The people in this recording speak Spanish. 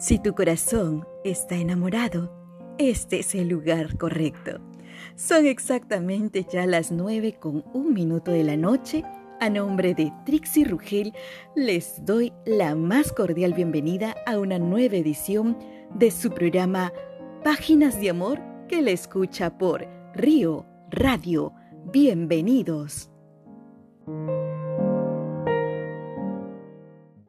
Si tu corazón está enamorado, este es el lugar correcto. Son exactamente ya las nueve con un minuto de la noche. A nombre de Trixie Rugel, les doy la más cordial bienvenida a una nueva edición de su programa Páginas de Amor que le escucha por Río Radio. Bienvenidos.